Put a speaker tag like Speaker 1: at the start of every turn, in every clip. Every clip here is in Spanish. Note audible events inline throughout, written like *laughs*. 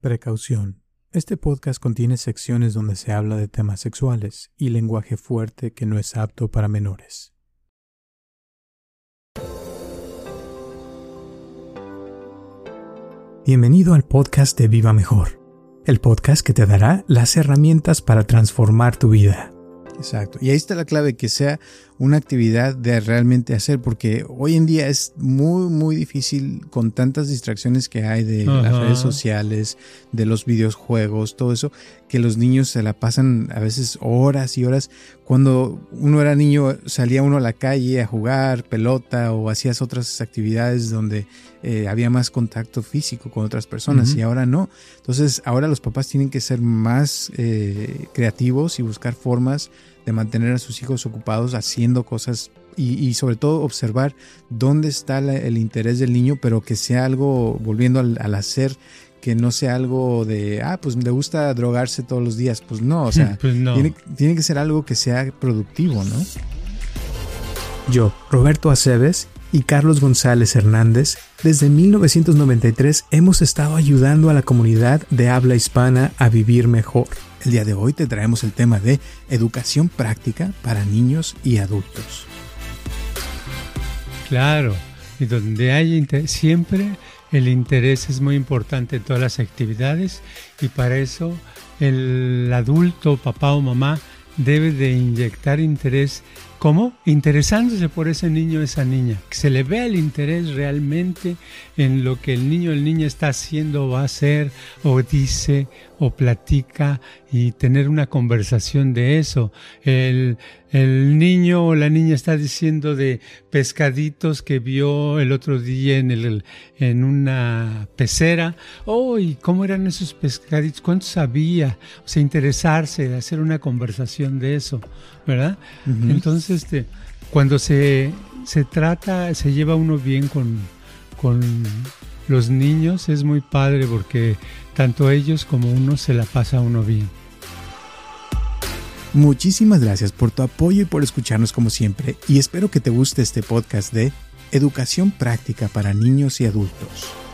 Speaker 1: Precaución. Este podcast contiene secciones donde se habla de temas sexuales y lenguaje fuerte que no es apto para menores. Bienvenido al podcast de Viva Mejor, el podcast que te dará las herramientas para transformar tu vida.
Speaker 2: Exacto. Y ahí está la clave, que sea una actividad de realmente hacer, porque hoy en día es muy, muy difícil con tantas distracciones que hay de las redes sociales, de los videojuegos, todo eso, que los niños se la pasan a veces horas y horas. Cuando uno era niño salía uno a la calle a jugar pelota o hacías otras actividades donde eh, había más contacto físico con otras personas y ahora no. Entonces ahora los papás tienen que ser más eh, creativos y buscar formas de mantener a sus hijos ocupados haciendo cosas y, sobre todo observar dónde está el interés del niño, pero que sea algo, volviendo al, hacer, que no sea algo de, ah, pues le gusta drogarse todos los días. Pues no, o *laughs* sea,
Speaker 3: Pues no.
Speaker 2: Tiene, tiene que ser algo que sea productivo, ¿no?
Speaker 1: Yo, Roberto Aceves y Carlos González Hernández, desde 1993 hemos estado ayudando a la comunidad de habla hispana a vivir mejor.
Speaker 2: El día de hoy te traemos el tema de educación práctica para niños y adultos.
Speaker 3: Claro, y donde hay siempre el interés es muy importante en todas las actividades y para eso el adulto, papá o mamá, debe de inyectar interés. ¿Cómo? Interesándose por ese niño o esa niña. Que se le vea el interés realmente en lo que el niño o la niña está haciendo o va a hacer o dice o platica y tener una conversación de eso. El, el niño o la niña está diciendo de pescaditos que vio el otro día en, el, en una pecera. Oh, ¿y cómo eran esos pescaditos? ¿Cuántos había? O sea, interesarse, hacer una conversación de eso, ¿verdad? Entonces, este, cuando se, se trata, se lleva uno bien con, con los niños, es muy padre porque tanto ellos como uno se la pasa uno bien.
Speaker 2: Muchísimas gracias por tu apoyo y por escucharnos como siempre y espero que te guste este podcast de educación práctica para niños y adultos.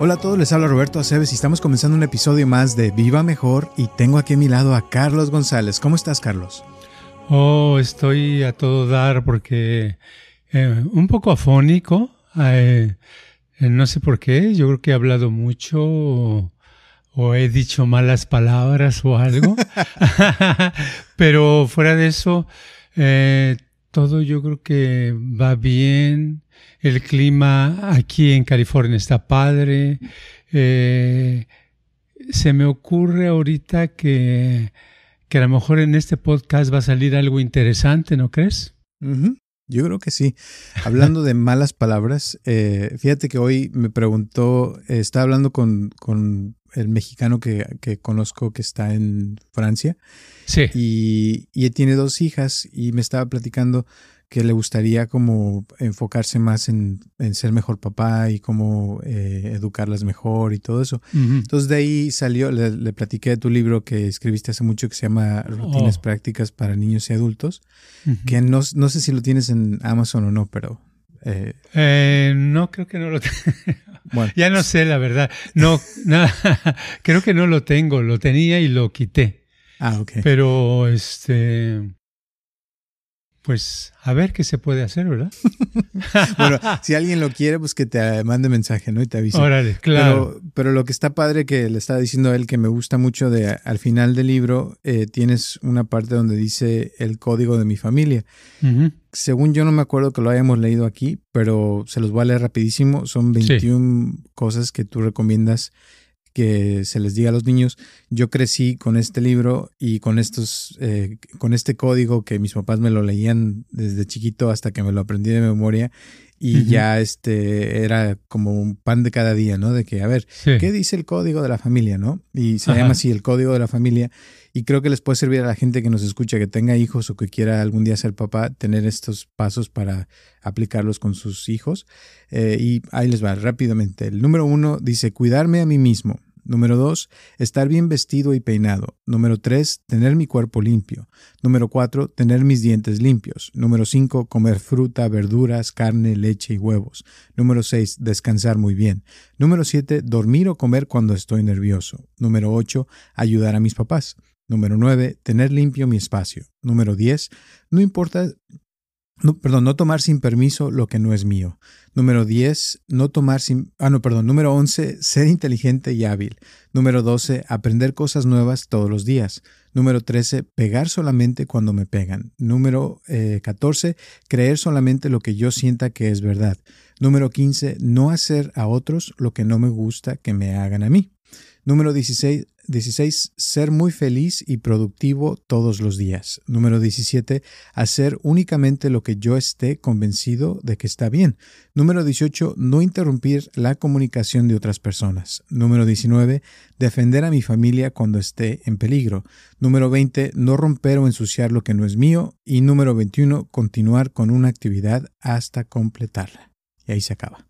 Speaker 2: Hola a todos, les habla Roberto Aceves y estamos comenzando un episodio más de Viva Mejor y tengo aquí a mi lado a Carlos González. ¿Cómo estás, Carlos?
Speaker 3: Oh, estoy a todo dar porque eh, un poco afónico. eh, eh, no sé por qué. Yo creo que he hablado mucho o, o he dicho malas palabras o algo. *laughs* *laughs* Pero fuera de eso, todo yo creo que va bien. El clima aquí en California está padre. Eh, se me ocurre ahorita que, que a lo mejor en este podcast va a salir algo interesante, ¿no crees?
Speaker 2: Ujú, Yo creo que sí. Hablando de malas palabras, eh, fíjate que hoy me preguntó, eh, estaba hablando con, con el mexicano que, que conozco que está en Francia
Speaker 3: Sí.
Speaker 2: y, y tiene dos hijas y me estaba platicando que le gustaría como enfocarse más en, en ser mejor papá y cómo eh, educarlas mejor y todo eso. Entonces de ahí salió, le, le platiqué de tu libro que escribiste hace mucho que se llama Rutinas
Speaker 3: Oh.
Speaker 2: Prácticas para Niños y Adultos, que no, no sé si lo tienes en Amazon o no, pero eh,
Speaker 3: Eh, no, creo que no lo *laughs* tengo.
Speaker 2: bueno,
Speaker 3: ya no sé, la verdad. No, *laughs* nada, creo que no lo tengo. Lo tenía y lo quité.
Speaker 2: ah, ok.
Speaker 3: Pero, este... pues a ver qué se puede hacer, ¿verdad? *laughs*
Speaker 2: bueno, si alguien lo quiere, pues que te mande mensaje, ¿no? Y te avise.
Speaker 3: Órale, claro.
Speaker 2: Pero, pero, lo que está padre que le estaba diciendo a él que me gusta mucho de al final del libro, eh, tienes una parte donde dice el código de mi familia. Según yo no me acuerdo que lo hayamos leído aquí, pero se los voy a leer rapidísimo. Son 21 cosas que tú recomiendas que se les diga a los niños. Yo crecí con este libro y con estos, eh, con este código que mis papás me lo leían desde chiquito hasta que me lo aprendí de memoria y ya este era como un pan de cada día, ¿no? De que, a ver, ¿qué dice el código de la familia, no? Y se llama así el código de la familia y creo que les puede servir a la gente que nos escucha, que tenga hijos o que quiera algún día ser papá, tener estos pasos para aplicarlos con sus hijos. Eh, y ahí les va rápidamente. El número uno dice, cuidarme a mí mismo. Número dos, estar bien vestido y peinado. Número tres, tener mi cuerpo limpio. Número cuatro, tener mis dientes limpios. Número cinco, comer fruta, verduras, carne, leche y huevos. Número seis, descansar muy bien. Número siete, dormir o comer cuando estoy nervioso. Número ocho, ayudar a mis papás. Número nueve, tener limpio mi espacio. Número diez, no importa no, perdón, no tomar sin permiso lo que no es mío. Número 10, no tomar sin... Ah, no, perdón. Número 11, ser inteligente y hábil. Número 12, aprender cosas nuevas todos los días. Número 13, pegar solamente cuando me pegan. Número 14, eh, creer solamente lo que yo sienta que es verdad. Número 15, no hacer a otros lo que no me gusta que me hagan a mí. Número 16, 16. Ser muy feliz y productivo todos los días. Número 17. Hacer únicamente lo que yo esté convencido de que está bien. Número 18. No interrumpir la comunicación de otras personas. Número 19. Defender a mi familia cuando esté en peligro. Número 20. No romper o ensuciar lo que no es mío. Y número 21. Continuar con una actividad hasta completarla. Y ahí se acaba.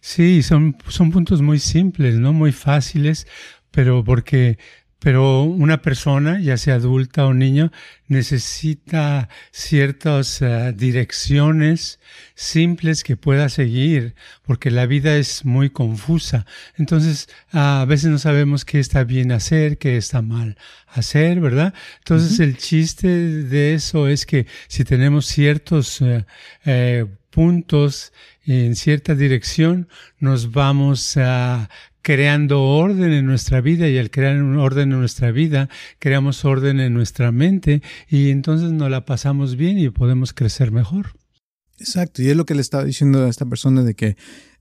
Speaker 3: Sí, son, son puntos muy simples, ¿no? Muy fáciles, pero porque pero una persona, ya sea adulta o niño, necesita ciertas eh, direcciones simples que pueda seguir, porque la vida es muy confusa. Entonces, a veces no sabemos qué está bien hacer, qué está mal hacer, ¿verdad? Entonces, el chiste de eso es que si tenemos ciertos eh, eh, puntos en cierta dirección, nos vamos a creando orden en nuestra vida y al crear un orden en nuestra vida, creamos orden en nuestra mente y entonces nos la pasamos bien y podemos crecer mejor.
Speaker 2: Exacto, y es lo que le estaba diciendo a esta persona de que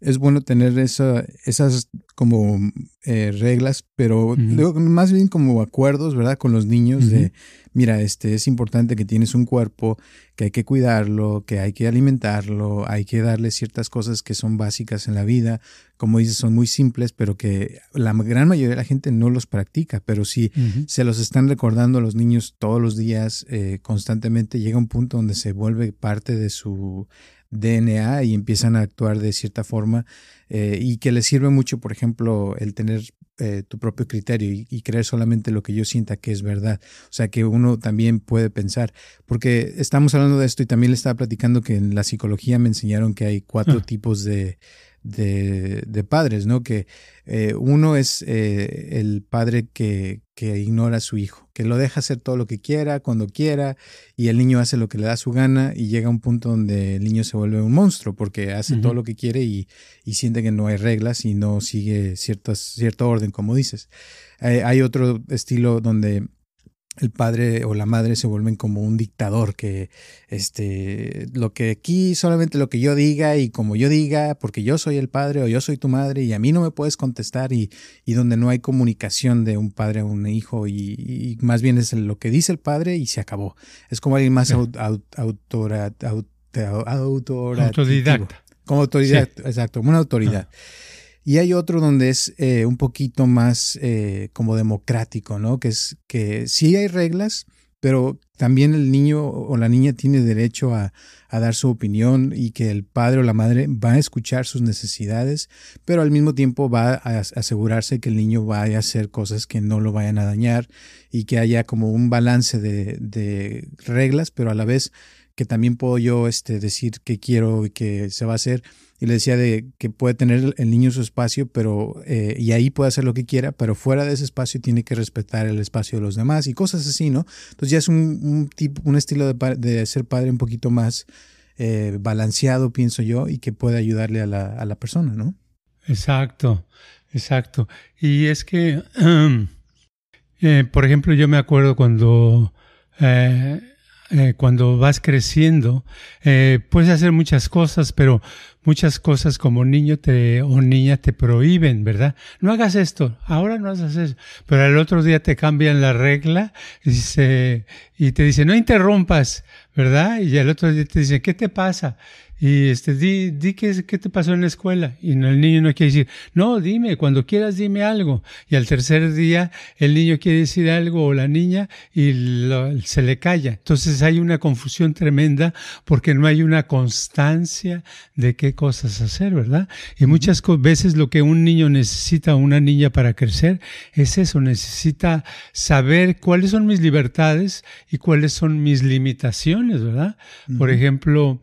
Speaker 2: es bueno tener esa, esas como eh, reglas, pero más bien como acuerdos, ¿verdad? Con los niños de, mira, este es importante que tienes un cuerpo, que hay que cuidarlo, que hay que alimentarlo, hay que darle ciertas cosas que son básicas en la vida, como dices, son muy simples, pero que la gran mayoría de la gente no los practica, pero si se los están recordando a los niños todos los días, eh, constantemente, llega un punto donde se vuelve parte de su DNA y empiezan a actuar de cierta forma eh, y que les sirve mucho, por ejemplo, el tener eh, tu propio criterio y, creer solamente lo que yo sienta que es verdad. O sea, que uno también puede pensar, porque estamos hablando de esto y también le estaba platicando que en la psicología me enseñaron que hay cuatro ah. tipos de, de, padres, ¿no? Que eh, uno es eh, el padre que, que, ignora a su hijo, que lo deja hacer todo lo que quiera, cuando quiera, y el niño hace lo que le da su gana y llega a un punto donde el niño se vuelve un monstruo porque hace todo lo que quiere y, y, siente que no hay reglas y no sigue ciertas, cierto orden, como dices. Eh, hay otro estilo donde el padre o la madre se vuelven como un dictador que este lo que aquí solamente lo que yo diga y como yo diga porque yo soy el padre o yo soy tu madre y a mí no me puedes contestar y, y donde no hay comunicación de un padre a un hijo y, más bien es lo que dice el padre y se acabó. Es como alguien más autoridad
Speaker 3: autodidacta.
Speaker 2: como autoridad exacto como una autoridad y hay otro donde es eh, un poquito más eh, como democrático, ¿no? Que es que sí hay reglas, pero también el niño o la niña tiene derecho a, dar su opinión y que el padre o la madre va a escuchar sus necesidades, pero al mismo tiempo va a asegurarse que el niño vaya a hacer cosas que no lo vayan a dañar y que haya como un balance de, reglas, pero a la vez que también puedo yo este, decir qué quiero y qué se va a hacer y le decía de que puede tener el niño su espacio, pero eh, y ahí puede hacer lo que quiera, pero fuera de ese espacio tiene que respetar el espacio de los demás y cosas así, ¿no? Entonces ya es un, tipo, un estilo de, de, ser padre un poquito más eh, balanceado, pienso yo, y que puede ayudarle a la, a la persona, ¿no?
Speaker 3: Exacto, exacto. Y es que, *clears throat* eh, por ejemplo, yo me acuerdo cuando eh, cuando vas creciendo, eh, puedes hacer muchas cosas, pero muchas cosas como niño te, o niña te prohíben, ¿verdad? No hagas esto, ahora no hagas eso, pero al otro día te cambian la regla y, y te dicen, no interrumpas, ¿verdad? Y al otro día te dicen, ¿qué te pasa? Y este, di, di qué, qué te pasó en la escuela. Y el niño no quiere decir, no, dime, cuando quieras dime algo. Y al tercer día el niño quiere decir algo o la niña y se le calla. Entonces hay una confusión tremenda porque no hay una constancia de qué cosas hacer, ¿verdad? Y muchas veces lo que un niño necesita o una niña para crecer es eso, necesita saber cuáles son mis libertades y cuáles son mis limitaciones, ¿verdad? Por ejemplo,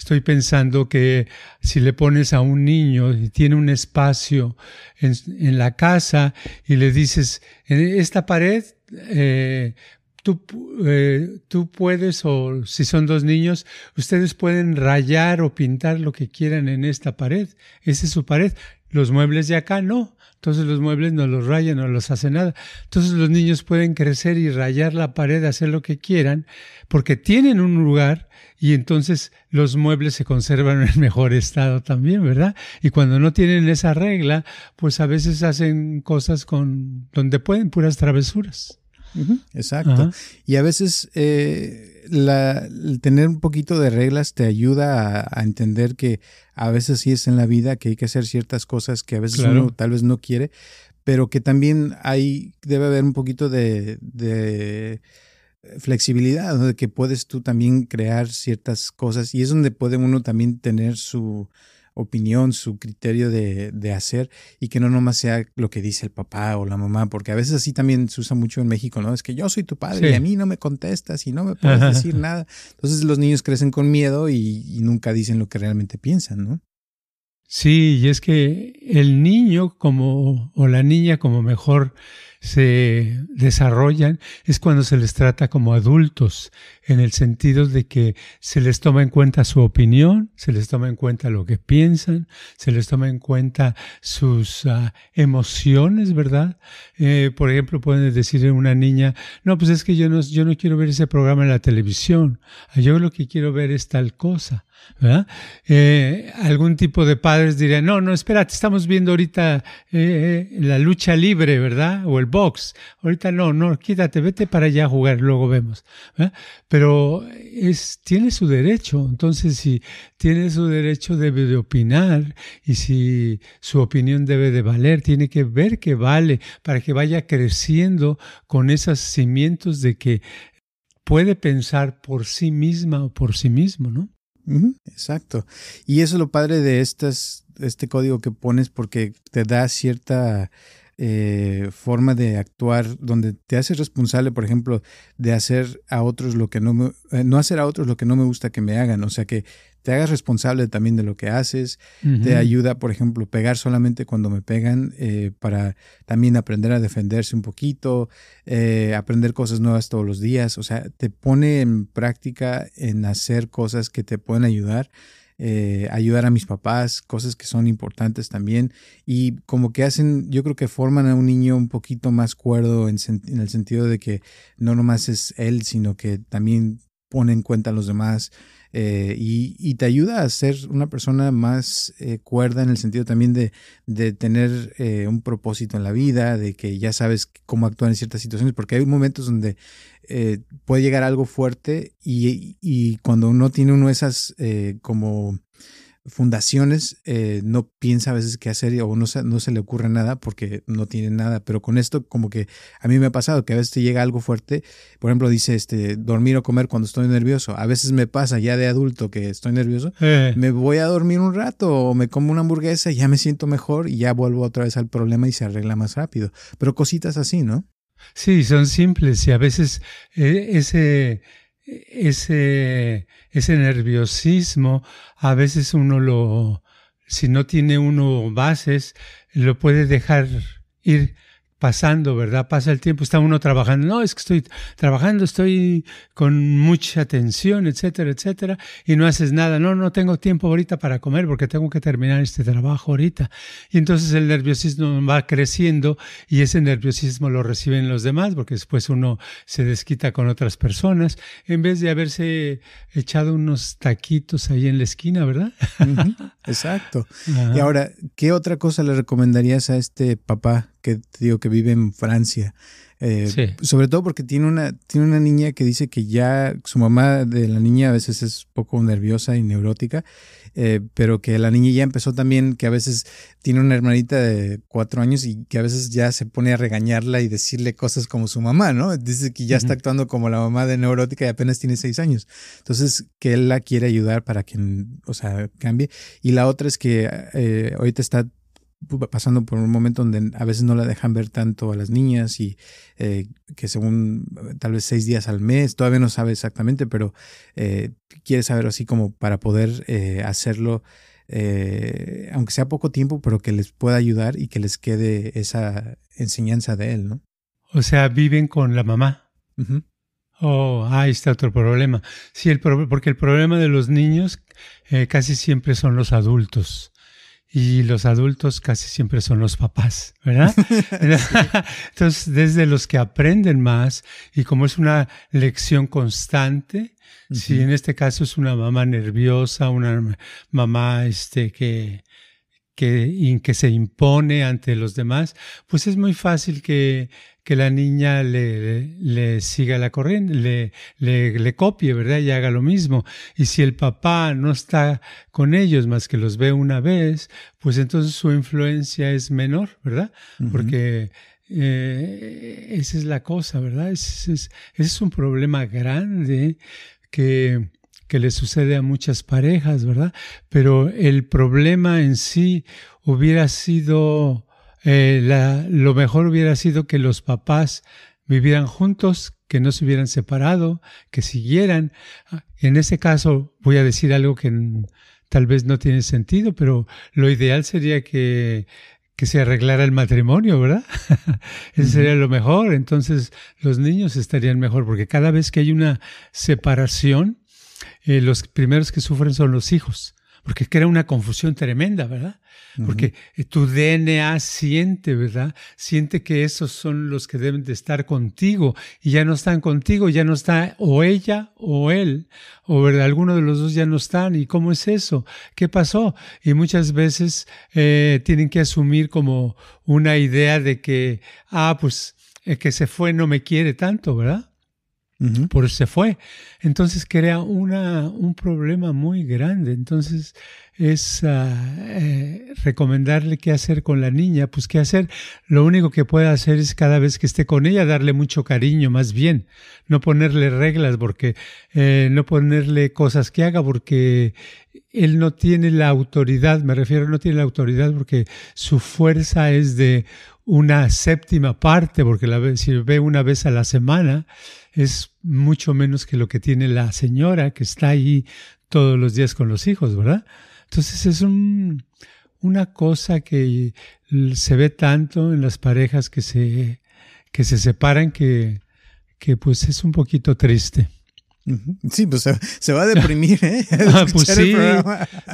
Speaker 3: Estoy pensando que si le pones a un niño y tiene un espacio en, la casa y le dices, en esta pared, eh, tú, eh, tú puedes, o si son dos niños, ustedes pueden rayar o pintar lo que quieran en esta pared. Esa es su pared. Los muebles de acá no. Entonces los muebles no los rayan, no los hacen nada. Entonces los niños pueden crecer y rayar la pared, hacer lo que quieran, porque tienen un lugar y entonces los muebles se conservan en mejor estado también, ¿verdad? Y cuando no tienen esa regla, pues a veces hacen cosas con donde pueden puras travesuras.
Speaker 2: Exacto. Y a veces eh, la, el tener un poquito de reglas te ayuda a, entender que a veces sí es en la vida que hay que hacer ciertas cosas que a veces uno tal vez no quiere, pero que también hay, debe haber un poquito de, de flexibilidad, de que puedes tú también crear ciertas cosas y es donde puede uno también tener su, opinión, su criterio de, de, hacer y que no nomás sea lo que dice el papá o la mamá, porque a veces así también se usa mucho en México, ¿no? Es que yo soy tu padre y a mí no me contestas y no me puedes *laughs* decir nada. Entonces los niños crecen con miedo y, y, nunca dicen lo que realmente piensan, ¿no?
Speaker 3: Sí, y es que el niño como o la niña como mejor se desarrollan es cuando se les trata como adultos, en el sentido de que se les toma en cuenta su opinión, se les toma en cuenta lo que piensan, se les toma en cuenta sus uh, emociones, ¿verdad? Eh, por ejemplo, pueden decir a una niña, no, pues es que yo no, yo no quiero ver ese programa en la televisión, yo lo que quiero ver es tal cosa. ¿verdad? Eh, algún tipo de padres dirían, no, no, espérate, estamos viendo ahorita eh, la lucha libre, ¿verdad? O el box. Ahorita no, no, quítate, vete para allá a jugar, luego vemos. Pero es, tiene su derecho, entonces si tiene su derecho debe de opinar y si su opinión debe de valer, tiene que ver que vale para que vaya creciendo con esos cimientos de que puede pensar por sí misma o por sí mismo, ¿no?
Speaker 2: exacto. Y eso es lo padre de estas, este código que pones porque te da cierta eh, forma de actuar donde te hace responsable, por ejemplo, de hacer a otros lo que no me, eh, no hacer a otros lo que no me gusta que me hagan. O sea que te hagas responsable también de lo que haces. Te ayuda, por ejemplo, pegar solamente cuando me pegan eh, para también aprender a defenderse un poquito, aprender cosas nuevas todos los días. O sea, te pone en práctica en hacer cosas que te pueden ayudar eh, ayudar a mis papás, cosas que son importantes también. Y como que hacen, yo creo que forman a un niño un poquito más cuerdo en, el sentido de que no nomás es él, sino que también pone en cuenta a los demás. Eh, y, te ayuda a ser una persona más eh, cuerda en el sentido también de, de tener un propósito en la vida, de que ya sabes cómo actuar en ciertas situaciones, porque hay momentos donde eh, puede llegar algo fuerte y, y, cuando uno tiene uno esas eh, como fundaciones, eh, no piensa a veces qué hacer o no, no se le ocurre nada porque no tiene nada. Pero con esto, como que a mí me ha pasado que a veces te llega algo fuerte. Por ejemplo, dice este, dormir o comer cuando estoy nervioso. A veces me pasa ya de adulto que estoy nervioso. Me voy a dormir un rato o me como una hamburguesa ya me siento mejor y ya vuelvo otra vez al problema y se arregla más rápido. Pero cositas así, ¿no?
Speaker 3: Sí, son simples y a veces eh, ese, ese, ese nerviosismo, a veces uno lo, si no tiene uno bases, lo puede dejar ir pasando, ¿verdad? Pasa el tiempo, está uno trabajando, no, es que estoy trabajando, estoy con mucha tensión, etcétera, etcétera, y no haces nada, no, no tengo tiempo ahorita para comer porque tengo que terminar este trabajo ahorita. Y entonces el nerviosismo va creciendo y ese nerviosismo lo reciben los demás porque después uno se desquita con otras personas en vez de haberse echado unos taquitos ahí en la esquina, ¿verdad?
Speaker 2: Exacto. *laughs* Y ahora, ¿qué otra cosa le recomendarías a este papá que te digo que vive en Francia. Eh, sobre todo porque tiene una, tiene una niña que dice que ya su mamá de la niña a veces es poco nerviosa y neurótica, eh, pero que la niña ya empezó también, que a veces tiene una hermanita de cuatro años y que a veces ya se pone a regañarla y decirle cosas como su mamá, ¿no? Dice que ya está actuando como la mamá de neurótica y apenas tiene seis años. Entonces, que él la quiere ayudar para que, o sea, cambie. Y la otra es que eh, ahorita está pasando por un momento donde a veces no la dejan ver tanto a las niñas y eh, que según tal vez seis días al mes, todavía no sabe exactamente, pero eh, quiere saber así como para poder eh, hacerlo, aunque sea poco tiempo, pero que les pueda ayudar y que les quede esa enseñanza de él, ¿no?
Speaker 3: O sea, viven con la mamá. Oh, ahí está otro problema. Sí, el porque el problema de los niños casi siempre son los adultos y los adultos casi siempre son los papás, ¿verdad? *laughs* *laughs* Entonces, desde los que aprenden más y como es una lección constante, si en este caso es una mamá nerviosa, una mamá este, que, que, que se impone ante los demás, pues es muy fácil que que la niña le, le siga la corriente, le, le, le, copie, ¿verdad? Y haga lo mismo. Y si el papá no está con ellos más que los ve una vez, pues entonces su influencia es menor, ¿verdad? Porque eh, esa es la cosa, ¿verdad? Ese es, ese es un problema grande que, que le sucede a muchas parejas, ¿verdad? Pero el problema en sí hubiera sido eh, la, lo mejor hubiera sido que los papás vivieran juntos, que no se hubieran separado, que siguieran. En ese caso voy a decir algo que tal vez no tiene sentido, pero lo ideal sería que, que se arreglara el matrimonio, ¿verdad? *laughs* Eso sería lo mejor. Entonces los niños estarían mejor, porque cada vez que hay una separación, eh, los primeros que sufren son los hijos porque crea una confusión tremenda, ¿verdad? Porque tu DNA siente, ¿verdad? Siente que esos son los que deben de estar contigo y ya no están contigo, ya no está o ella o él, o ¿verdad? alguno de los dos ya no están. ¿Y cómo es eso? ¿Qué pasó? Y muchas veces eh, tienen que asumir como una idea de que, ah, pues el que se fue no me quiere tanto, ¿verdad? Por eso se fue. Entonces crea una, un problema muy grande. Entonces es ah, eh, recomendarle qué hacer con la niña. Pues qué hacer. Lo único que puede hacer es cada vez que esté con ella darle mucho cariño, más bien. No ponerle reglas, porque eh, no ponerle cosas que haga, porque él no tiene la autoridad. Me refiero, no tiene la autoridad porque su fuerza es de una séptima parte, porque la, si ve una vez a la semana, es mucho menos que lo que tiene la señora que está ahí todos los días con los hijos, ¿verdad? Entonces es un, una cosa que se ve tanto en las parejas que se, que se separan que, que pues es un poquito triste.
Speaker 2: Sí, pues se, va a *laughs* deprimir, ¿eh? *laughs*
Speaker 3: Ah, pues sí,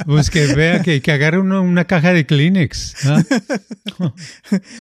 Speaker 3: pues que vea que, que agarre uno una caja de Kleenex. ¿ah? *laughs*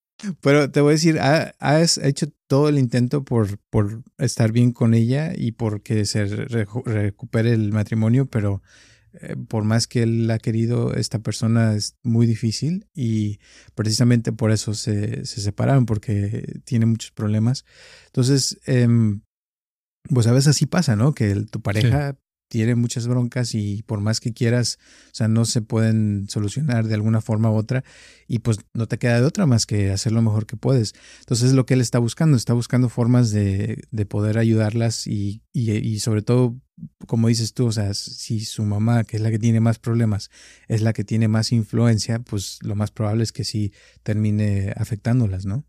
Speaker 2: Pero te voy a decir, has hecho todo el intento por, por estar bien con ella y porque se recupere el matrimonio, pero eh, por más que él ha querido, esta persona es muy difícil y precisamente por eso se, se separaron, porque tiene muchos problemas. Entonces, em, pues a veces así pasa, ¿no? Que tu pareja tiene muchas broncas y por más que quieras, o sea, no se pueden solucionar de alguna forma u otra y pues no te queda de otra más que hacer lo mejor que puedes. Entonces es lo que él está buscando, está buscando formas de, de poder ayudarlas y, y, y, sobre todo, como dices tú, o sea, si su mamá, que es la que tiene más problemas, es la que tiene más influencia, pues lo más probable es que sí termine afectándolas, ¿no?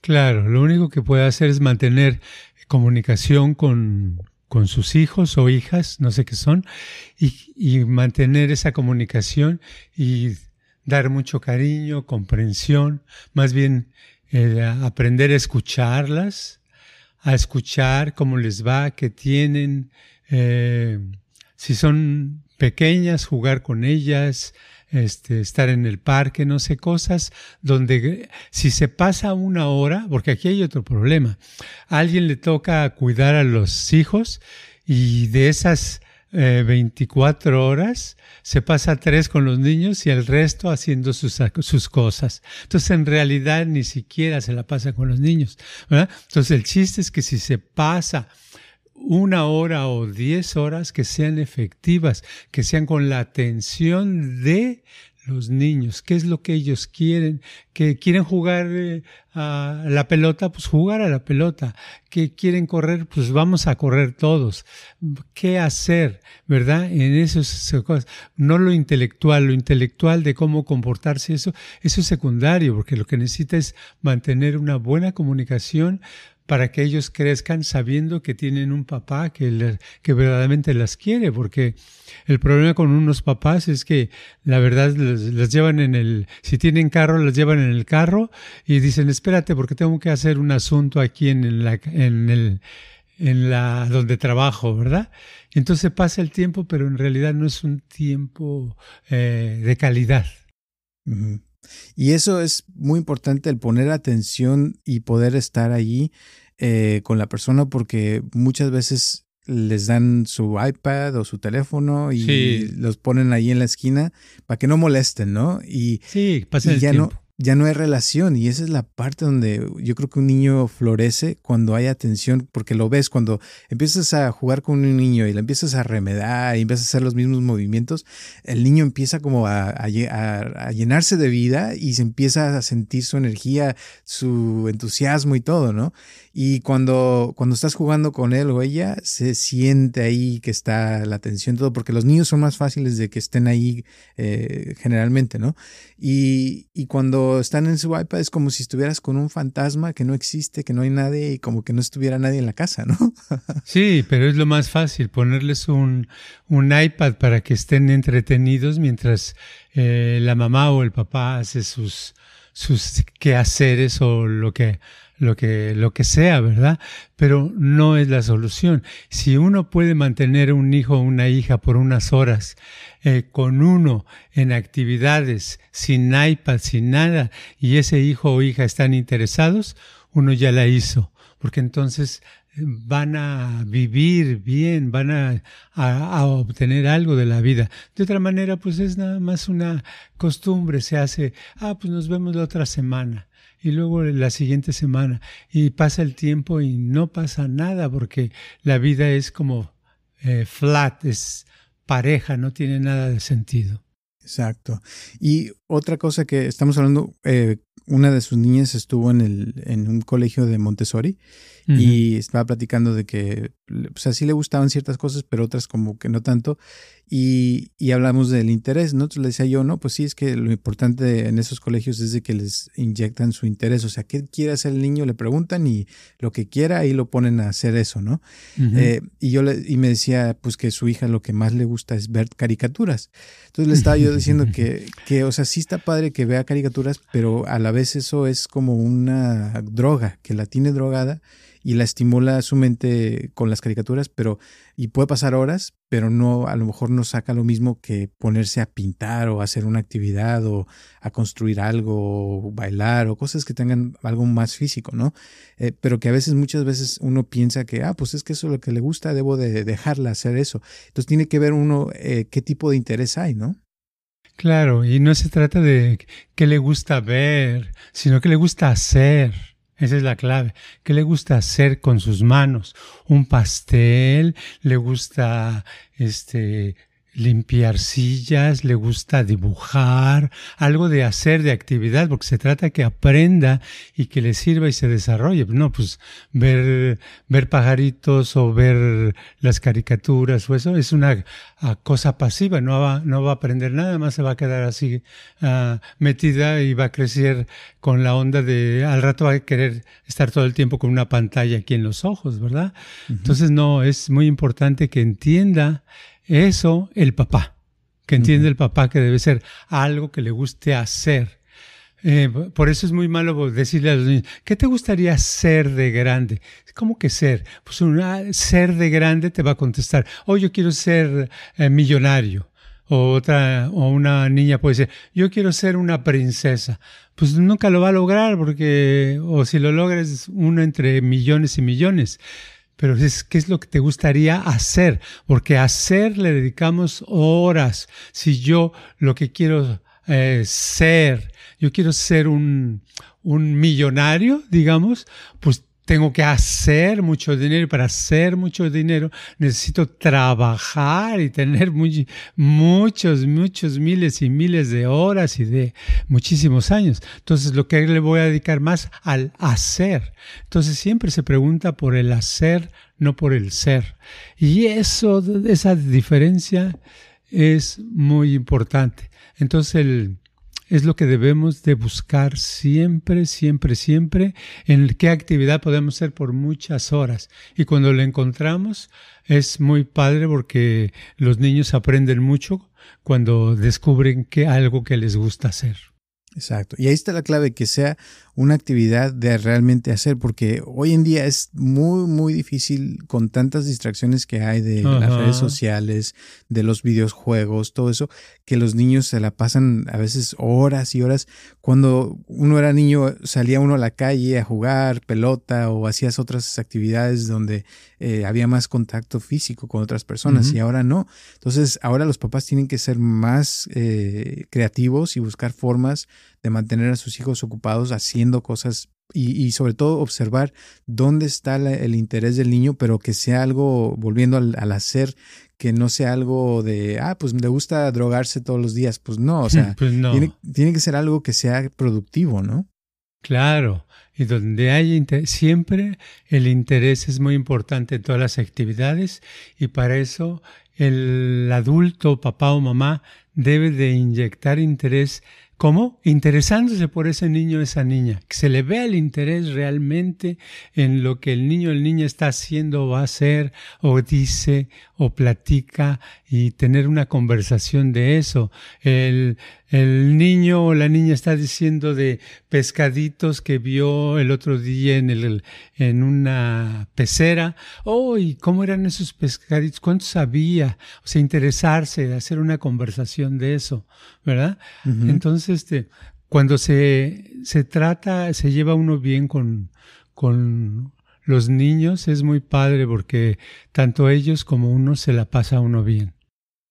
Speaker 3: Claro, lo único que puede hacer es mantener comunicación con, con sus hijos o hijas, no sé qué son, y, mantener esa comunicación y dar mucho cariño, comprensión, más bien aprender a escucharlas, a escuchar cómo les va, qué tienen, eh, si son pequeñas, jugar con ellas, este, estar en el parque, no sé, cosas donde si se pasa una hora, porque aquí hay otro problema, a alguien le toca cuidar a los hijos y de esas 24 eh, horas se pasa tres con los niños y el resto haciendo sus, sus cosas. Entonces en realidad ni siquiera se la pasa con los niños. Entonces el chiste es que si se pasa una hora o diez horas que sean efectivas, que sean con la atención de los niños, qué es lo que ellos quieren, que quieren jugar eh, a la pelota, pues jugar a la pelota, que quieren correr, pues vamos a correr todos. ¿Qué hacer, verdad? En esas cosas, no lo intelectual, lo intelectual de cómo comportarse, eso, eso es secundario, porque lo que necesita es mantener una buena comunicación para que ellos crezcan sabiendo que tienen un papá que, que verdaderamente las quiere, porque el problema con unos papás es que la verdad las, llevan en el, si tienen carro, las llevan en el carro y dicen, espérate porque tengo que hacer un asunto aquí en, la, en el, en la, donde trabajo, ¿verdad? Entonces pasa el tiempo, pero en realidad no es un tiempo eh, de calidad.
Speaker 2: Y eso es muy importante, el poner atención y poder estar allí eh, con la persona porque muchas veces les dan su iPad o su teléfono y los ponen ahí en la esquina para que no molesten, ¿no? Y,
Speaker 3: sí, pasen el
Speaker 2: ya
Speaker 3: tiempo.
Speaker 2: no ya no hay relación y esa es la parte donde yo creo que un niño florece cuando hay atención, porque lo ves cuando empiezas a jugar con un niño y le empiezas a remedar y empiezas a hacer los mismos movimientos, el niño empieza como a, a, llenarse de vida y se empieza a sentir su energía, su entusiasmo y todo, ¿no? Y cuando, cuando estás jugando con él o ella, se siente ahí que está la atención, todo, porque los niños son más fáciles de que estén ahí eh, generalmente, ¿no? Y, y cuando están en su iPad es como si estuvieras con un fantasma que no existe, que no hay nadie y como que no estuviera nadie en la casa, ¿no? *laughs*
Speaker 3: sí, pero es lo más fácil, ponerles un, un iPad para que estén entretenidos mientras eh, la mamá o el papá hace sus, sus quehaceres o lo que lo que, lo que sea, ¿verdad? Pero no es la solución. Si uno puede mantener un hijo o una hija por unas horas eh, con uno en actividades, sin iPad, sin nada, y ese hijo o hija están interesados, uno ya la hizo, porque entonces eh, van a vivir bien, van a, a, obtener algo de la vida. De otra manera, pues es nada más una costumbre, se hace, ah, pues nos vemos la otra semana y luego la siguiente semana y pasa el tiempo y no pasa nada porque la vida es como eh, flat, es pareja, no tiene nada de sentido.
Speaker 2: Exacto. Y otra cosa que estamos hablando, eh, una de sus niñas estuvo en, el, en un colegio de Montessori y estaba platicando de que, o sea, sí le gustaban ciertas cosas, pero otras como que no tanto. Y, y hablamos del interés, ¿no? Entonces le decía yo, no, pues sí, es que lo importante en esos colegios es de que les inyectan su interés, o sea, ¿qué quiere hacer el niño? Le preguntan y lo que quiera, ahí lo ponen a hacer eso, ¿no? Eh, y yo le, y me decía, pues que su hija lo que más le gusta es ver caricaturas. Entonces le estaba yo diciendo *laughs* que, que, o sea, sí está padre que vea caricaturas, pero a la vez eso es como una droga, que la tiene drogada y la estimula su mente con las caricaturas, pero y puede pasar horas, pero no a lo mejor no saca lo mismo que ponerse a pintar o hacer una actividad o a construir algo o bailar o cosas que tengan algo más físico, ¿no? Eh, pero que a veces muchas veces uno piensa que ah pues es que eso es lo que le gusta, debo de dejarla hacer eso. Entonces tiene que ver uno eh, qué tipo de interés hay, ¿no?
Speaker 3: Claro, y no se trata de qué le gusta ver, sino que le gusta hacer. Esa es la clave. ¿Qué le gusta hacer con sus manos? Un pastel, le gusta este limpiar sillas, le gusta dibujar, algo de hacer, de actividad, porque se trata que aprenda y que le sirva y se desarrolle. No, pues ver, ver pajaritos o ver las caricaturas o eso es una cosa pasiva, no va, no va a aprender nada más, se va a quedar así uh, metida y va a crecer con la onda de, al rato va a querer estar todo el tiempo con una pantalla aquí en los ojos, ¿verdad? Entonces, no, es muy importante que entienda eso el papá, que entiende el papá que debe ser algo que le guste hacer. Eh, por eso es muy malo decirle a los niños, ¿qué te gustaría ser de grande? ¿Cómo que ser? Pues una, ser de grande te va a contestar, oh, yo quiero ser eh, millonario. O otra, o una niña puede decir, yo quiero ser una princesa. Pues nunca lo va a lograr porque, o si lo logra es uno entre millones y millones pero es qué es lo que te gustaría hacer, porque hacer le dedicamos horas. Si yo lo que quiero eh, ser, yo quiero ser un, un millonario, digamos, pues tengo que hacer mucho dinero y para hacer mucho dinero necesito trabajar y tener muchos, muchos miles y miles de horas y de muchísimos años. Entonces lo que le voy a dedicar más al hacer. Entonces siempre se pregunta por el hacer, no por el ser. Y eso, esa diferencia es muy importante. Entonces el, es lo que debemos de buscar siempre, siempre, siempre, en qué actividad podemos hacer por muchas horas. Y cuando lo encontramos es muy padre porque los niños aprenden mucho cuando descubren que algo que les gusta hacer.
Speaker 2: Exacto. Y ahí está la clave, que sea una actividad de realmente hacer, porque hoy en día es muy, muy difícil con tantas distracciones que hay de las redes sociales, de los videojuegos, todo eso, que los niños se la pasan a veces horas y horas. Cuando uno era niño, salía uno a la calle a jugar pelota o hacías otras actividades donde eh, había más contacto físico con otras personas y ahora no. Entonces, ahora los papás tienen que ser más eh, creativos y buscar formas de mantener a sus hijos ocupados haciendo cosas y, sobre todo observar dónde está el interés del niño, pero que sea algo, volviendo al, hacer, que no sea algo de, ah, pues le gusta drogarse todos los días. Pues no, o *laughs* sea, pues Tiene, que ser algo que sea productivo, ¿no?
Speaker 3: Claro, y donde hay siempre el interés es muy importante en todas las actividades y para eso el adulto, papá o mamá, debe de inyectar interés ¿Cómo? Interesándose por ese niño o esa niña, que se le vea el interés realmente en lo que el niño o el niña está haciendo o va a hacer, o dice, o platica, y tener una conversación de eso. El, el niño o la niña está diciendo de pescaditos que vio el otro día en, el, en una pecera. Oh, ¿y cómo eran esos pescaditos? ¿Cuántos sabía? O sea, interesarse, hacer una conversación de eso, ¿verdad? Entonces, este, cuando se, se trata, se lleva uno bien con, con los niños, es muy padre porque tanto ellos como uno se la pasa uno bien.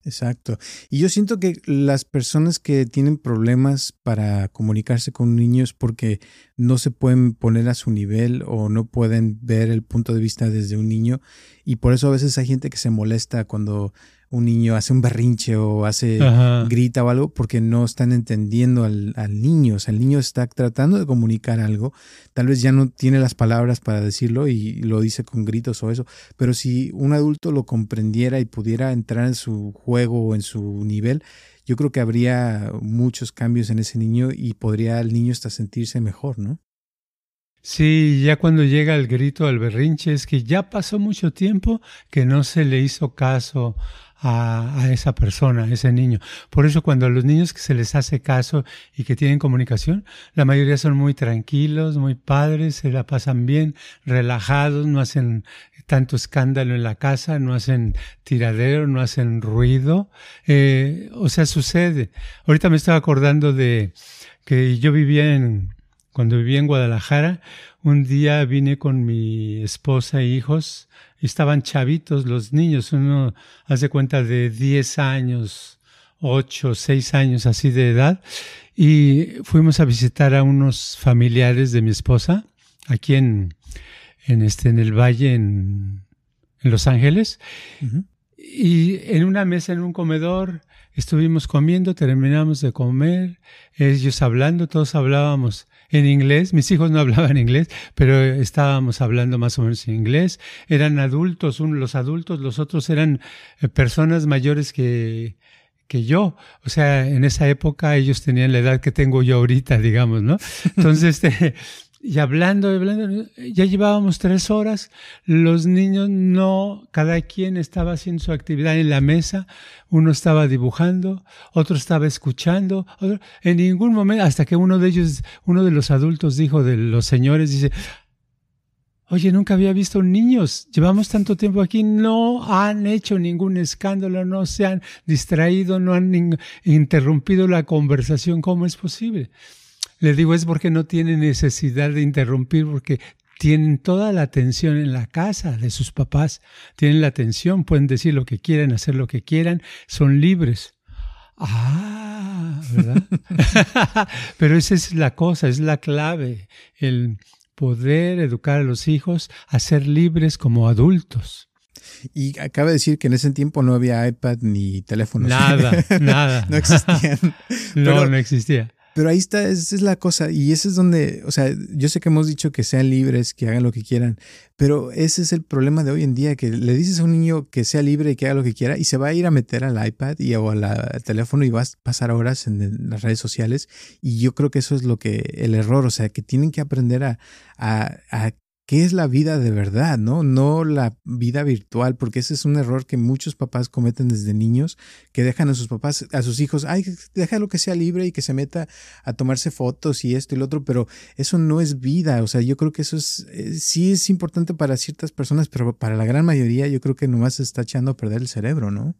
Speaker 2: Exacto. Y yo siento que las personas que tienen problemas para comunicarse con niños porque no se pueden poner a su nivel o no pueden ver el punto de vista desde un niño y por eso a veces hay gente que se molesta cuando un niño hace un berrinche o hace grita o algo porque no están entendiendo al, al, niño. O sea, el niño está tratando de comunicar algo, tal vez ya no tiene las palabras para decirlo y lo dice con gritos o eso, pero si un adulto lo comprendiera y pudiera entrar en su juego o en su nivel, yo creo que habría muchos cambios en ese niño y podría el niño hasta sentirse mejor, ¿no?
Speaker 3: Sí, ya cuando llega el grito al berrinche es que ya pasó mucho tiempo que no se le hizo caso a, esa persona, a ese niño. Por eso cuando a los niños que se les hace caso y que tienen comunicación, la mayoría son muy tranquilos, muy padres, se la pasan bien, relajados, no hacen tanto escándalo en la casa, no hacen tiradero, no hacen ruido. Eh, o sea, sucede. Ahorita me estaba acordando de que yo vivía en, cuando vivía en Guadalajara, un día vine con mi esposa e hijos. Estaban chavitos los niños, uno hace cuenta de 10 años, 8, 6 años así de edad, y fuimos a visitar a unos familiares de mi esposa aquí en, en, este, en el valle, en, en Los Ángeles. Y en una mesa, en un comedor, estuvimos comiendo, terminamos de comer, ellos hablando, todos hablábamos en inglés. Mis hijos no *laughs* hablaban inglés, pero estábamos hablando más o menos en inglés. Eran adultos, los adultos, los otros eran eh, personas mayores que, que yo. O sea, en esa época ellos tenían la edad que tengo yo ahorita, *laughs* digamos, ¿no? Entonces, este, y hablando, hablando, ya llevábamos tres horas, los niños no, cada quien estaba haciendo su actividad en la mesa, uno estaba dibujando, otro estaba escuchando, en ningún momento, hasta que uno de ellos, uno de los adultos dijo, de los señores, dice, Oye, nunca había visto niños. Llevamos tanto tiempo aquí, no han hecho ningún escándalo, no se han distraído, no han interrumpido la conversación. ¿Cómo es posible? Le digo, es porque no tienen necesidad de interrumpir, porque tienen toda la atención en la casa de sus papás, tienen la atención, pueden decir lo que quieran, hacer lo que quieran, son libres. Ah, ¿verdad? *laughs* Pero esa es la cosa, es la clave, el poder educar a los hijos a ser libres como adultos.
Speaker 2: Y acaba de decir que en ese tiempo no había iPad ni teléfonos.
Speaker 3: Nada, *laughs* nada.
Speaker 2: no existían. *laughs*
Speaker 3: no, no existía.
Speaker 2: Pero ahí está, esa es la cosa. Y ese es donde, o sea, yo sé que hemos dicho que sean libres, que hagan lo que quieran, pero ese es el problema de hoy en día, que le dices a un niño que sea libre y que haga lo que quiera y se va a ir a meter al iPad y, o al teléfono y va a pasar horas en, las redes sociales. Y yo creo que eso es lo que, el error, o sea, que tienen que aprender a, a, a qué es la vida de verdad, ¿no? No la vida virtual, porque ese es un error que muchos papás cometen desde niños, que dejan a sus papás, a sus hijos, ay, déjalo que sea libre y que se meta a tomarse fotos y esto y lo otro, pero eso no es vida, o sea, yo creo que eso es, eh, sí es importante para ciertas personas, pero para la gran mayoría yo creo que nomás se está echando a perder el cerebro, ¿no?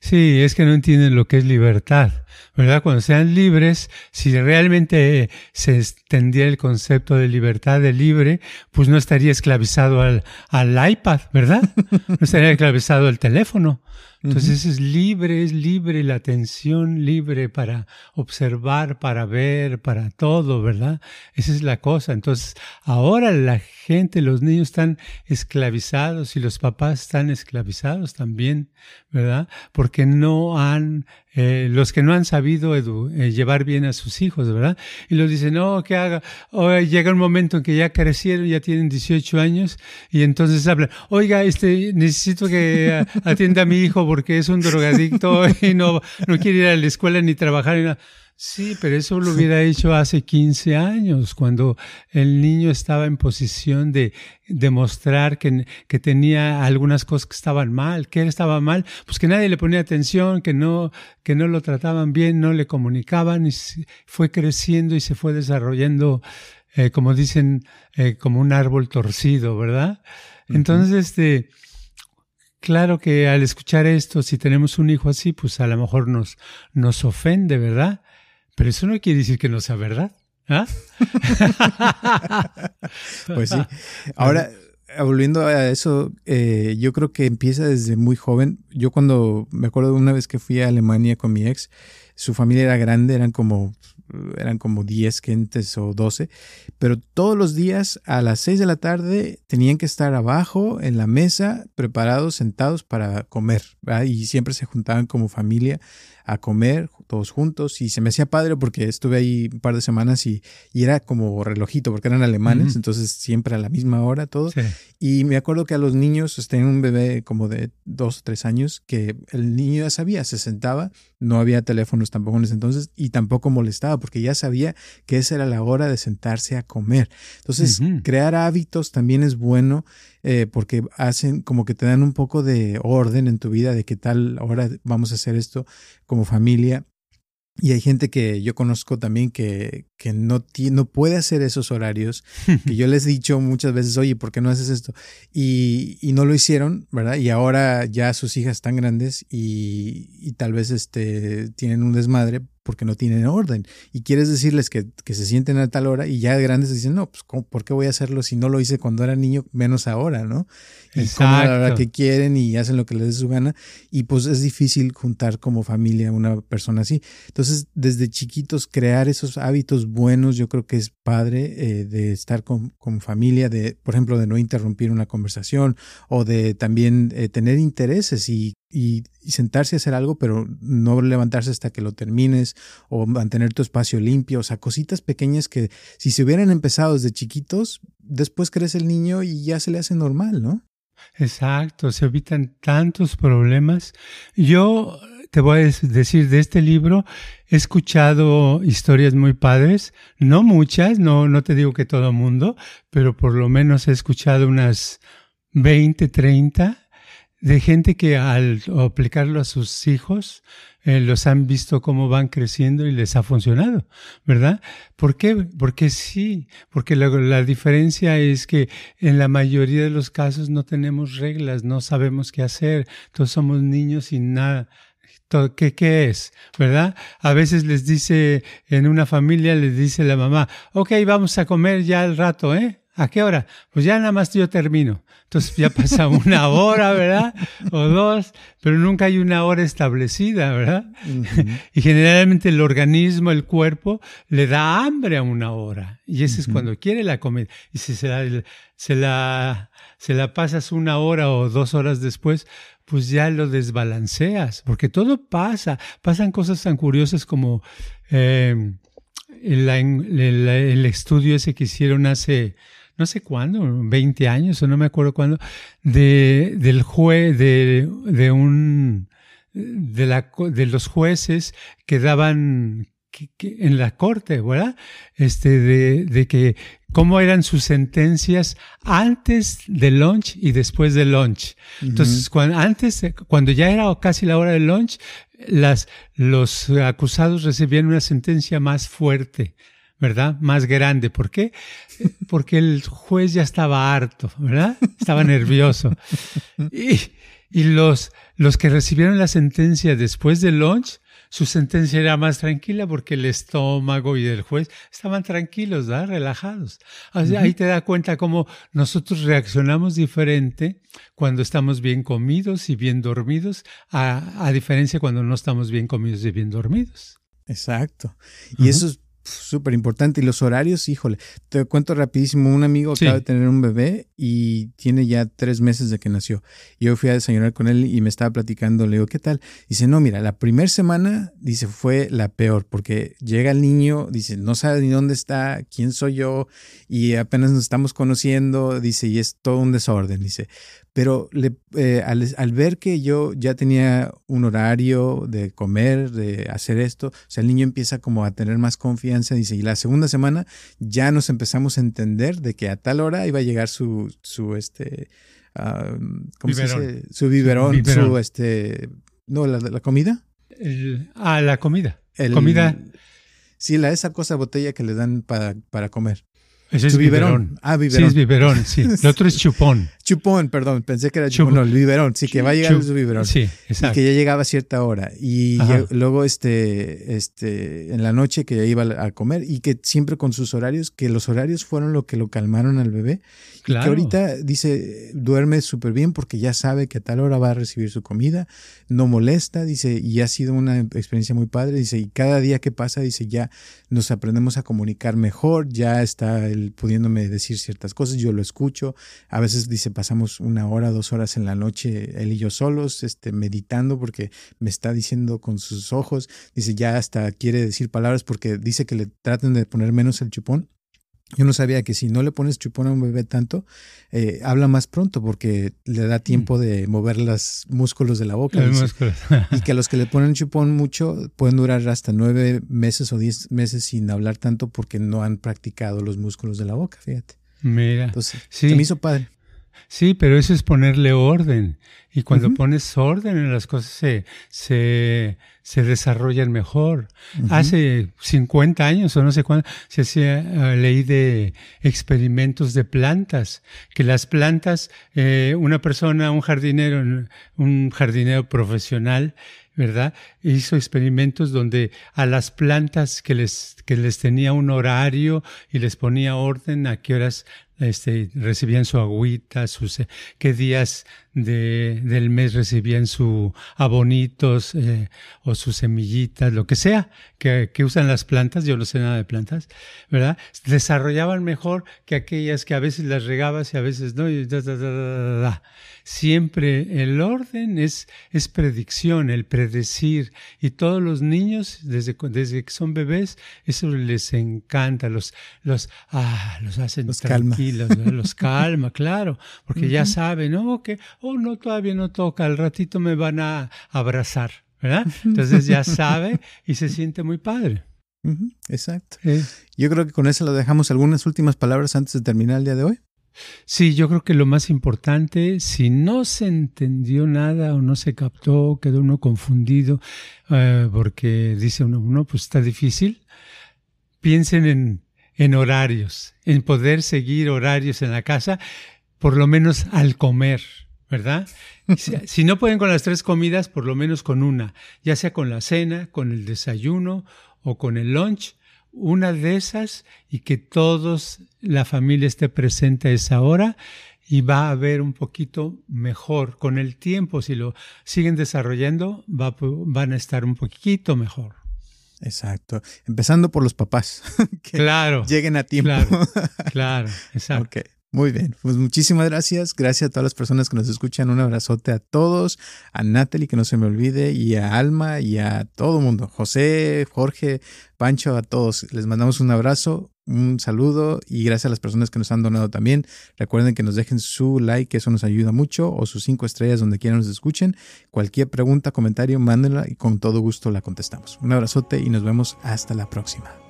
Speaker 3: Sí, es que no entienden lo que es libertad, ¿verdad? Cuando sean libres, si realmente se extendiera el concepto de libertad de libre, pues no estaría esclavizado al, al iPad, ¿verdad? No estaría esclavizado al teléfono. Entonces es libre, es libre la atención, libre para observar, para ver, para todo, ¿verdad? Esa es la cosa. Entonces ahora la gente, los niños están esclavizados y los papás están esclavizados también, ¿verdad? Porque no han eh, los que no han sabido eh, llevar bien a sus hijos, ¿verdad? Y los dicen, no, que haga. O llega un momento en que ya crecieron, ya tienen 18 años, y entonces hablan, oiga, este, necesito que atienda a mi hijo porque es un drogadicto y no, no quiere ir a la escuela ni trabajar. Ni nada. Sí, pero eso lo hubiera hecho hace 15 años, cuando el niño estaba en posición de demostrar que, que tenía algunas cosas que estaban mal. ¿Qué estaba mal? Pues que nadie le ponía atención, que no, que no lo trataban bien, no le comunicaban y fue creciendo y se fue desarrollando, eh, como dicen, eh, como un árbol torcido, ¿verdad? Entonces, este, claro que al escuchar esto, si tenemos un hijo así, pues a lo mejor nos, nos ofende, ¿verdad? Pero eso no quiere decir que no sea verdad. ¿ah? *laughs*
Speaker 2: pues sí. Ahora, volviendo a eso, eh, yo creo que empieza desde muy joven. Yo cuando me acuerdo de una vez que fui a Alemania con mi ex, su familia era grande, eran como eran como 10 gentes o 12, pero todos los días a las 6 de la tarde tenían que estar abajo en la mesa, preparados, sentados para comer, y siempre se juntaban como familia a comer todos juntos y se me hacía padre porque estuve ahí un par de semanas y, y era como relojito porque eran alemanes, entonces siempre a la misma hora todos. Y me acuerdo que a los niños, pues, tenían un bebé como de dos o tres años que el niño ya sabía, se sentaba, no había teléfonos tampoco en ese entonces y tampoco molestaba porque ya sabía que esa era la hora de sentarse a comer. Entonces, crear hábitos también es bueno eh, porque hacen como que te dan un poco de orden en tu vida de qué tal ahora vamos a hacer esto como familia. Y hay gente que yo conozco también que, que no, no puede hacer esos horarios, que *laughs* yo les he dicho muchas veces, oye, ¿por qué no haces esto? Y, y no lo hicieron, ¿verdad? Y ahora ya sus hijas están grandes y, y tal vez este, tienen un desmadre porque no tienen orden. Y quieres decirles que, que se sienten a tal hora y ya grandes dicen, no, pues ¿por qué voy a hacerlo si no lo hice cuando era niño, menos ahora, ¿no? Y comen a la hora que quieren y hacen lo que les dé su gana. Y pues es difícil juntar como familia una persona así. Entonces, desde chiquitos, crear esos hábitos buenos, yo creo que es padre eh, de estar con, con, familia, de, por ejemplo, de no interrumpir una conversación o de también eh, tener intereses y, y, sentarse a hacer algo, pero no levantarse hasta que lo termines o mantener tu espacio limpio, o sea, cositas pequeñas que si se hubieran empezado desde chiquitos, después crece el niño y ya se le hace normal, ¿no?
Speaker 3: Exacto, se evitan tantos problemas. Yo te voy a decir de este libro, he escuchado historias muy padres, no muchas, no, no te digo que todo el mundo, pero por lo menos he escuchado unas 20, 30 de gente que al aplicarlo a sus hijos eh, los han visto cómo van creciendo y les ha funcionado, ¿verdad? ¿Por qué? Porque sí, porque la, la, diferencia es que en la mayoría de los casos no tenemos reglas, no sabemos qué hacer, todos somos niños sin nada. ¿Qué, ¿Qué es? ¿Verdad? A veces les dice, en una familia les dice la mamá, ok, vamos a comer ya al rato, ¿eh? ¿A qué hora? Pues ya nada más yo termino. Entonces ya pasa *laughs* una hora, ¿verdad? O dos, pero nunca hay una hora establecida, ¿verdad? *laughs* Y generalmente el organismo, el cuerpo, le da hambre a una hora. Y ese es cuando quiere la comida. Y si se la, se, la, se la pasas una hora o dos horas después, pues ya lo desbalanceas. Porque todo pasa. Pasan cosas tan curiosas como eh, el, el estudio ese que hicieron hace no sé cuándo, 20 años o no me acuerdo cuándo, de, del juez, de, de un, de, la, de los jueces que daban en la corte, ¿verdad? Este, de, de, que cómo eran sus sentencias antes del lunch y después del lunch. Entonces, cuando, antes, cuando ya era casi la hora del lunch, las, los acusados recibían una sentencia más fuerte. ¿Verdad? Más grande. ¿Por qué? Porque el juez ya estaba harto, ¿verdad? Estaba nervioso. Y, y los, los que recibieron la sentencia después del lunch, su sentencia era más tranquila porque el estómago y el juez estaban tranquilos, ¿verdad? relajados. Ahí te da cuenta cómo nosotros reaccionamos diferente cuando estamos bien comidos y bien dormidos, a, a diferencia cuando no estamos bien comidos y bien dormidos.
Speaker 2: Exacto. Y eso es súper importante. Y los horarios, híjole, te cuento rapidísimo, un amigo acaba de tener un bebé y tiene ya tres meses de que nació. Yo fui a desayunar con él y me estaba platicando, le digo, ¿qué tal? Dice, no, mira, la primera semana, dice, fue la peor, porque llega el niño, dice, no sabe ni dónde está, quién soy yo, y apenas nos estamos conociendo, dice, y es todo un desorden, dice pero le, eh, al, ver que yo ya tenía un horario de comer, de hacer esto, o sea, el niño empieza como a tener más confianza, dice, y la segunda semana ya nos empezamos a entender de que a tal hora iba a llegar su, su este, uh, ¿cómo se dice? Su biberón, su, este, no, la, comida.
Speaker 3: ah, la comida. comida.
Speaker 2: Sí, la, esa cosa botella que le dan para, para comer.
Speaker 3: Ese es biberón.
Speaker 2: Ah, biberón.
Speaker 3: Sí, es biberón, sí. *laughs* El otro es chupón.
Speaker 2: Chupón, perdón, pensé que era chupón. No, el biberón, sí, que va a llegar su biberón.
Speaker 3: Sí, exacto.
Speaker 2: Y que ya llegaba a cierta hora. Y luego, este, este, en la noche que ya iba a comer y que siempre con sus horarios, que los horarios fueron lo que lo calmaron al bebé. Claro. Y que ahorita dice, duerme súper bien porque ya sabe que a tal hora va a recibir su comida, no molesta, dice, y ha sido una experiencia muy padre. Dice, y cada día que pasa, dice, ya nos aprendemos a comunicar mejor, ya está el pudiéndome decir ciertas cosas, yo lo escucho, a veces dice pasamos una hora, dos horas en la noche él y yo solos, este, meditando porque me está diciendo con sus ojos, dice ya hasta quiere decir palabras porque dice que le traten de poner menos el chupón. Yo no sabía que si no le pones chupón a un bebé tanto, eh, habla más pronto porque le da tiempo de mover los músculos de la boca. y que a los que le ponen chupón mucho pueden durar hasta nueve meses o diez meses sin hablar tanto porque no han practicado los músculos de la boca, fíjate.
Speaker 3: Mira.
Speaker 2: Entonces, se me hizo padre.
Speaker 3: Sí, pero eso es ponerle orden. Y cuando pones orden en las cosas se, se, se desarrollan mejor. Hace 50 años o no sé cuándo se hacía, uh, leí de experimentos de plantas, que las plantas, eh, una persona, un jardinero, un jardinero profesional, ¿verdad? Hizo experimentos donde a las plantas que les, que les tenía un horario y les ponía orden a qué horas este, recibían su agüita, sus, eh, qué días de, del mes recibían su abonitos eh, o sus semillitas, lo que sea que, que, usan las plantas, yo no sé nada de plantas, ¿verdad? Desarrollaban mejor que aquellas que a veces las regabas y a veces no. Y da, da, da, Siempre el orden es, es predicción, el predecir. Y todos los niños, desde, desde que son bebés, eso les encanta, los, los, ah, los hacen los tranquilos, calma. los calma, claro, porque uh -huh. ya saben, oh, que, oh, no, todavía no toca, al ratito me van a abrazar, ¿verdad? Entonces ya *laughs* sabe y se siente muy padre.
Speaker 2: Exacto. Eh. Yo creo que con eso lo dejamos. ¿Algunas últimas palabras antes de terminar el día de hoy?
Speaker 3: Sí, yo creo que lo más importante, si no se entendió nada o no se captó, quedó uno confundido, eh, porque dice uno, no, pues está difícil, piensen en, en horarios, en poder seguir horarios en la casa, por lo menos al comer, ¿verdad? Si, *laughs* si, no pueden con las tres comidas, por lo menos con una, ya sea con la cena, con el desayuno o con el lunch, una de esas y que todos, la familia esté presente a esa hora y va a haber un poquito mejor. Con el tiempo, si lo siguen desarrollando, va, van a estar un poquito mejor.
Speaker 2: Exacto. Empezando por los papás. *laughs* que
Speaker 3: claro.
Speaker 2: Lleguen a tiempo.
Speaker 3: Claro, claro exacto.
Speaker 2: Okay. Muy bien, pues muchísimas gracias. Gracias a todas las personas que nos escuchan. Un abrazote a todos, a Natalie, que no se me olvide, y a Alma y a todo el mundo. José, Jorge, Pancho, a todos. Les mandamos un abrazo, un saludo y gracias a las personas que nos han donado también. Recuerden que nos dejen su like, eso nos ayuda mucho, o sus cinco estrellas donde quieran nos escuchen. Cualquier pregunta, comentario, mándenla y con todo gusto la contestamos. Un abrazote y nos vemos hasta la próxima.